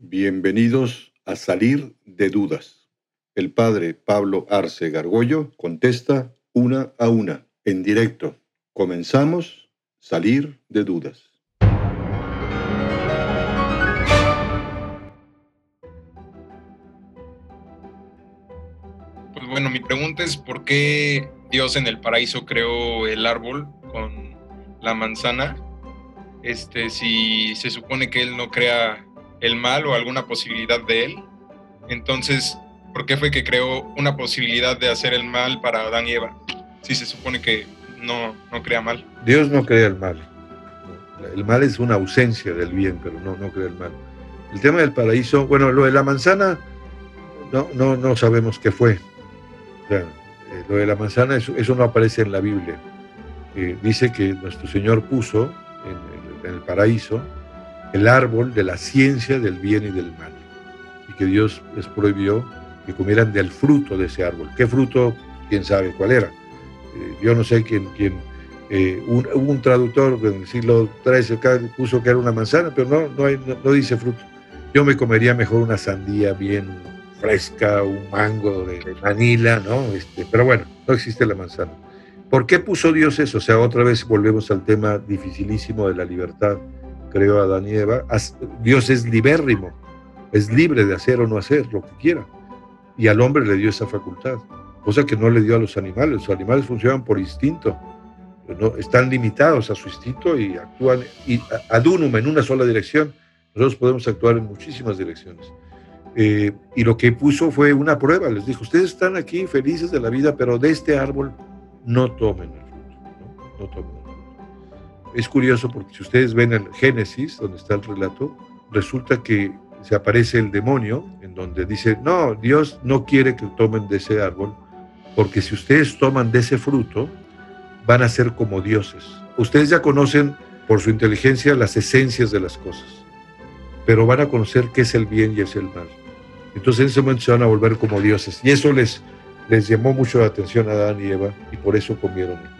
Bienvenidos a Salir de Dudas. El padre Pablo Arce Gargollo contesta una a una, en directo. Comenzamos Salir de Dudas. Pues bueno, mi pregunta es por qué Dios en el paraíso creó el árbol con la manzana, este, si se supone que Él no crea el mal o alguna posibilidad de Él. Entonces, ¿por qué fue que creó una posibilidad de hacer el mal para Adán y Eva? Si se supone que no, no crea mal. Dios no crea el mal. El mal es una ausencia del bien, pero no, no crea el mal. El tema del paraíso, bueno, lo de la manzana, no, no, no sabemos qué fue. Eh, lo de la manzana, eso, eso no aparece en la Biblia. Eh, dice que nuestro Señor puso en el, paraíso el árbol de la ciencia del bien y del mal. Y que Dios les prohibió que comieran del fruto de ese árbol. ¿Qué fruto? ¿Quién sabe cuál era? Eh, yo no sé quién... quién eh, un, un traductor en el siglo XIII puso que era una manzana, pero no, no, no, dice fruto. Yo me comería mejor una sandía bien fresca, un mango de, Manila, ¿no? Este, pero bueno, no existe la manzana. ¿Por qué puso Dios eso? O sea, otra vez volvemos al tema dificilísimo de la libertad. Creó a Adán y Eva. Dios es libérrimo, es libre de hacer o no hacer lo que quiera. Y al hombre le dio esa facultad, cosa que no le dio a los animales. Los animales funcionan por instinto, ¿no? están limitados a su instinto y actúan ad unum en una sola dirección. Nosotros podemos actuar en muchísimas direcciones. Eh, y lo que puso fue una prueba. Les dijo, ustedes están aquí felices de la vida, pero de este árbol no tomen el fruto. ¿no? tomen el fruto. Es curioso porque si ustedes ven el Génesis, donde está el relato, resulta que se aparece el demonio, en donde dice, no, Dios no quiere que tomen de ese árbol, porque si ustedes toman de ese fruto, van a ser como dioses. Ustedes ya conocen por su inteligencia las esencias de las cosas, pero van a conocer qué es el bien y es el mal. Entonces en ese momento se van a volver como dioses. Y eso les, les llamó mucho la atención a Adán y Eva y por eso comieron.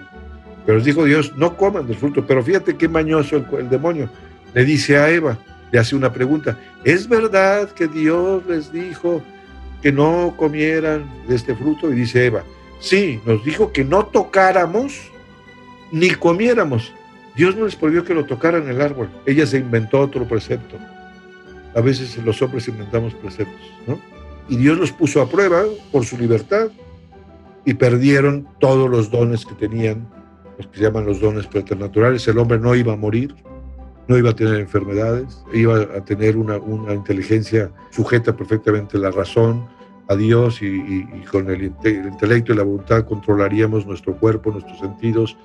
Pero dijo Dios, no coman del fruto. Pero fíjate qué mañoso el, demonio. Le dice a Eva, le hace una pregunta, ¿es verdad que Dios les dijo que no comieran de este fruto? Y dice Eva, sí, nos dijo que no tocáramos ni comiéramos. Dios no les prohibió que lo tocaran el árbol. Ella se inventó otro precepto. A veces los hombres inventamos preceptos, ¿no? y Dios los puso a prueba por su libertad y perdieron todos los dones que tenían, los que se llaman los dones preternaturales. El hombre no iba a morir, no iba a tener enfermedades, iba a tener una, una inteligencia sujeta perfectamente a la razón, a Dios y, con el, intelecto y la voluntad controlaríamos nuestro cuerpo, nuestros sentidos.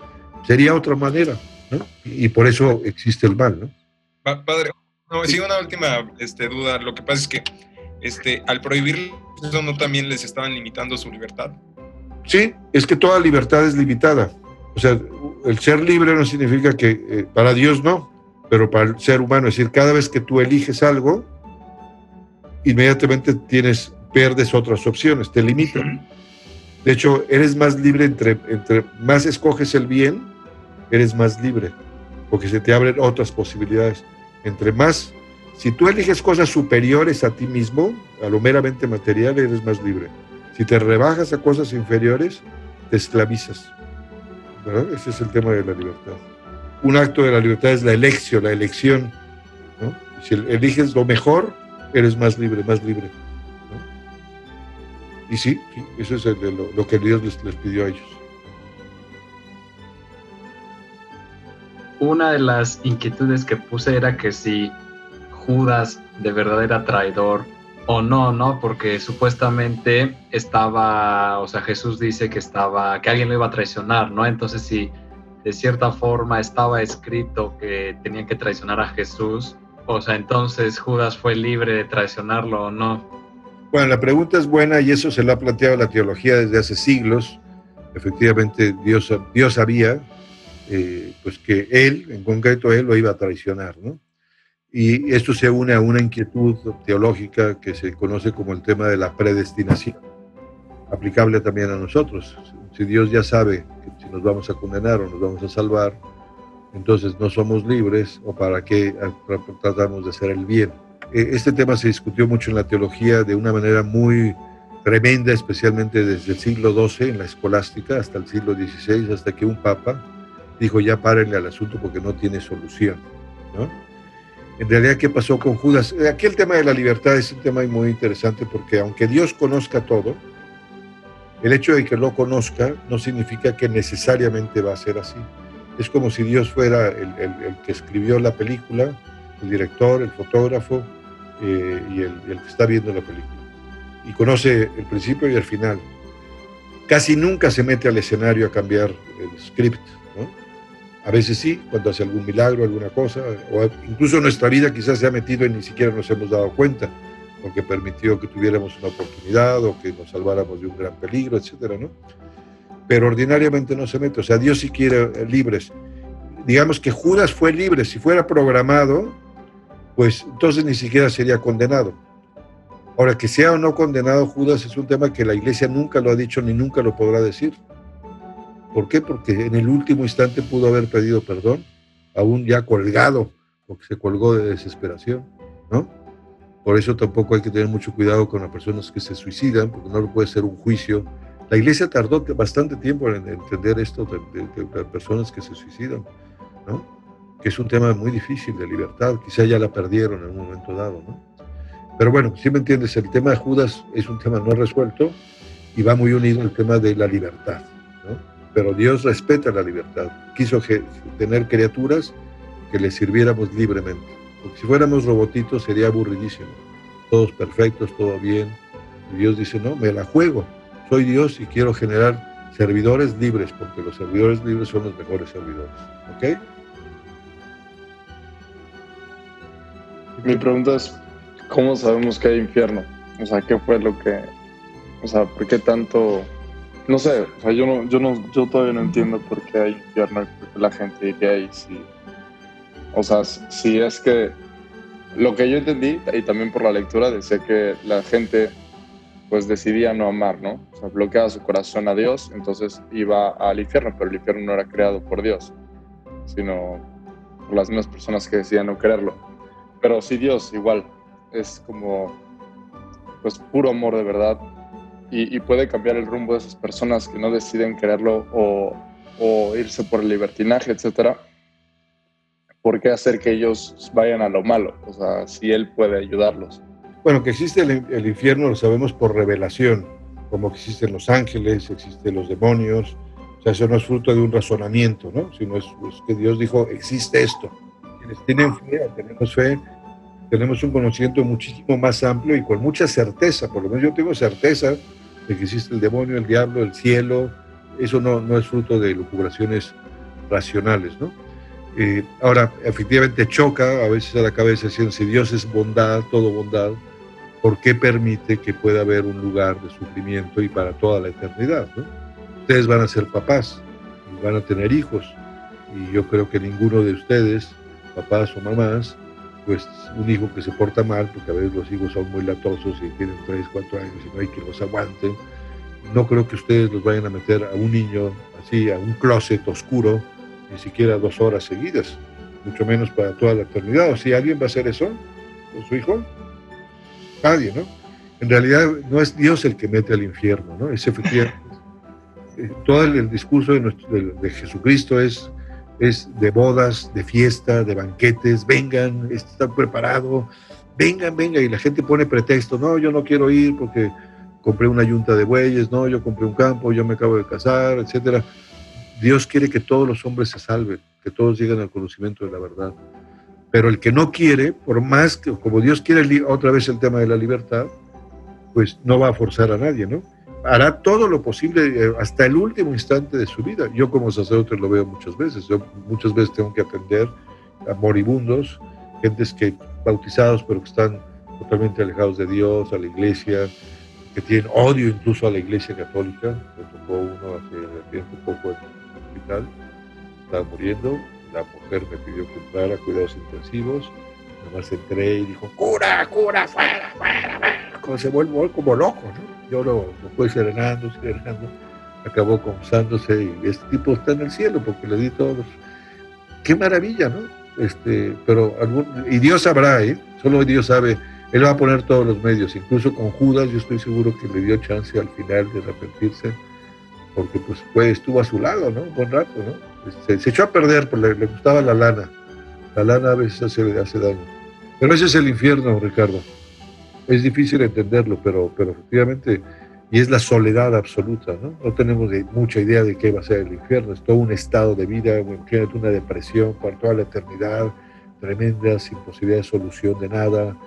Sería otra manera, ¿no? Y, por eso existe el mal, ¿no? Padre, no, sí, una última este, duda. Lo que pasa es que este, al prohibir eso no también les estaban limitando su libertad. Sí, es que toda libertad es limitada. O sea, el ser libre no significa que eh, para Dios no, pero para el ser humano, es decir, cada vez que tú eliges algo, inmediatamente tienes, pierdes otras opciones, te limitan. De hecho, eres más libre entre, entre más escoges el bien, eres más libre, porque se te abren otras posibilidades. Entre más si tú eliges cosas superiores a ti mismo, a lo meramente material, eres más libre. Si te rebajas a cosas inferiores, te esclavizas. Ese es el tema de la libertad. Un acto de la libertad es la elección, la elección. Si eliges lo mejor, eres más libre, más libre. Y sí, eso es lo, que Dios les, les pidió a ellos. Una de las inquietudes que puse era que si Judas de verdad era traidor o no, ¿no? Porque supuestamente estaba, o sea, Jesús dice que estaba, que alguien lo iba a traicionar, ¿no? Entonces, si de cierta forma estaba escrito que tenían que traicionar a Jesús, o sea, entonces Judas fue libre de traicionarlo o no. Bueno, la pregunta es buena y eso se lo ha planteado la teología desde hace siglos. Efectivamente, Dios, Dios sabía eh, pues que él, en concreto él, lo iba a traicionar, ¿no? Y esto se une a una inquietud teológica que se conoce como el tema de la predestinación, aplicable también a nosotros. Si Dios ya sabe que si nos vamos a condenar o nos vamos a salvar, entonces no somos libres o para qué tratamos de hacer el bien. eh, este tema se discutió mucho en la teología de una manera muy tremenda, especialmente desde el siglo XII en la escolástica hasta el siglo XVI, hasta que un papa dijo ya párenle al asunto porque no tiene solución. ¿no? En realidad, ¿qué pasó con Judas? Eh, aquí el tema de la libertad es un tema muy interesante porque aunque Dios conozca todo, el hecho de que lo conozca no significa que necesariamente va a ser así. Es como si Dios fuera el, que escribió la película, el director, el fotógrafo eh, y el, el que está viendo la película. Y conoce el principio y el final. Casi nunca se mete al escenario a cambiar el script. A veces sí, cuando hace algún milagro, alguna cosa, o incluso nuestra vida quizás se ha metido y ni siquiera nos hemos dado cuenta, porque permitió que tuviéramos una oportunidad o que nos salváramos de un gran peligro, etcétera, ¿no? Pero ordinariamente no se mete, o sea, Dios sí quiere eh, libres. Digamos que Judas fue libre, si fuera programado, pues entonces ni siquiera sería condenado. Ahora, que sea o no condenado Judas es un tema que la iglesia nunca lo ha dicho ni nunca lo podrá decir. ¿Por qué? Porque en el último instante pudo haber pedido perdón, aún ya colgado, porque se colgó de desesperación, ¿no? Por eso tampoco hay que tener mucho cuidado con las personas que se suicidan, porque no puede ser un juicio. La iglesia tardó bastante tiempo en entender esto de, personas que se suicidan, ¿no? Que es un tema muy difícil de libertad, quizá ya la perdieron en un momento dado, ¿no? Pero bueno, si me entiendes, el tema de Judas es un tema no resuelto y va muy unido al tema de la libertad. Pero Dios respeta la libertad. Quiso tener criaturas que le sirviéramos libremente. Porque si fuéramos robotitos sería aburridísimo. Todos perfectos, todo bien. Y Dios dice, no, me la juego. Soy Dios y quiero generar servidores libres, porque los servidores libres son los mejores servidores. ¿Ok? Mi pregunta es, ¿cómo sabemos que hay infierno? O sea, ¿qué fue lo que... O sea, ¿por qué tanto no sé, o sea, yo, no, yo, no, yo todavía no entiendo por qué hay infierno y por qué la gente diría ahí. O sea, si es que lo que yo entendí, y también por la lectura, decía que la gente pues decidía no amar, ¿no? O sea, bloqueaba su corazón a Dios, entonces iba al infierno, pero el infierno no era creado por Dios, sino por las mismas personas que decían no quererlo. Pero sí Dios igual es como pues puro amor de verdad y, puede cambiar el rumbo de esas personas que no deciden quererlo o, irse por el libertinaje, etcétera. ¿Por qué hacer que ellos vayan a lo malo? O sea, si Él puede ayudarlos. Bueno, que existe el, infierno lo sabemos por revelación, como que existen los ángeles, existen los demonios. O sea, eso no es fruto de un razonamiento, ¿no? Sino es, que Dios dijo, existe esto. Quienes tienen fe, tenemos fe, tenemos un conocimiento muchísimo más amplio y con mucha certeza, por lo menos yo tengo certeza de que existe el demonio, el diablo, el cielo, eso no, no es fruto de lucubraciones racionales, ¿no? Eh, ahora, efectivamente choca a veces a la cabeza diciendo, si Dios es bondad, todo bondad, ¿por qué permite que pueda haber un lugar de sufrimiento y para toda la eternidad? Ustedes van a ser papás, y van a tener hijos, y yo creo que ninguno de ustedes, papás o mamás, pues un hijo que se porta mal, porque a veces los hijos son muy latosos y tienen 3, 4 años y no hay que los aguanten. No creo que ustedes los vayan a meter a un niño así, a un closet oscuro, ni siquiera dos horas seguidas, mucho menos para toda la eternidad. O si alguien va a hacer eso con su hijo, nadie, ¿no? En realidad no es Dios el que mete al infierno, ¿no? Es efectivamente. Eh, todo el, discurso de, de Jesucristo es es de bodas, de fiesta, de banquetes, vengan, está preparado, vengan, vengan, y la gente pone pretexto, no, yo no quiero ir porque compré una yunta de bueyes, no, yo compré un campo, yo me acabo de casar, etcétera. Dios quiere que todos los hombres se salven, que todos lleguen al conocimiento de la verdad. Pero el que no quiere, por más que, como Dios quiere otra vez el tema de la libertad, pues no va a forzar a nadie, ¿no? Hará todo lo posible eh, hasta el último instante de su vida. Yo como sacerdote lo veo muchas veces. Yo muchas veces tengo que atender a moribundos, gentes que bautizados pero que están totalmente alejados de Dios, a la iglesia, que tienen odio incluso a la iglesia católica. Me tocó uno hace tiempo poco en el hospital, estaba muriendo, la mujer me pidió que entrara a cuidados intensivos, más entré y dijo, cura, cura, fuera, fuera, fuera. Se vuelve como loco, ¿no? Yo lo, fue serenando, serenando, acabó confesándose y este tipo está en el cielo porque le di todos. Qué maravilla, ¿no? Este, pero algún, y Dios sabrá, ¿eh? Solo Dios sabe, Él va a poner todos los medios, incluso con Judas, yo estoy seguro que le dio chance al final de arrepentirse, porque pues, pues estuvo a su lado, ¿no? Un buen rato, ¿no? Se, echó a perder, porque le, gustaba la lana. La lana a veces hace, hace daño. Pero ese es el infierno, Ricardo. Es difícil entenderlo, pero, pero efectivamente, y es la soledad absoluta, ¿no? No tenemos mucha idea de qué va a ser el infierno, es todo un estado de vida, una depresión por toda la eternidad, tremenda, sin posibilidad de solución de nada,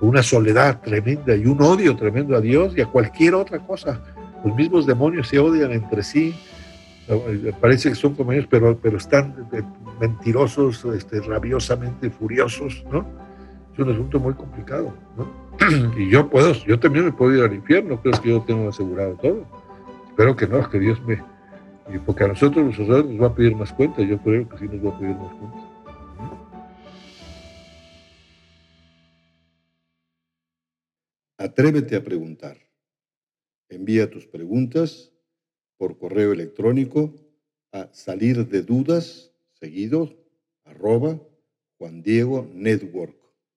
una soledad tremenda y un odio tremendo a Dios y a cualquier otra cosa. Los mismos demonios se odian entre sí, parece que son como ellos, pero, pero están mentirosos, este, rabiosamente furiosos, ¿no? Es un asunto muy complicado, ¿no? y yo puedo, yo también me puedo ir al infierno, creo que yo tengo asegurado todo. Espero que no, que Dios me... Porque a nosotros los sacerdotes nos va a pedir más cuentas, yo creo que sí nos va a pedir más cuentas. Atrévete a preguntar. Envía tus preguntas por correo electrónico a salir de dudas seguido arroba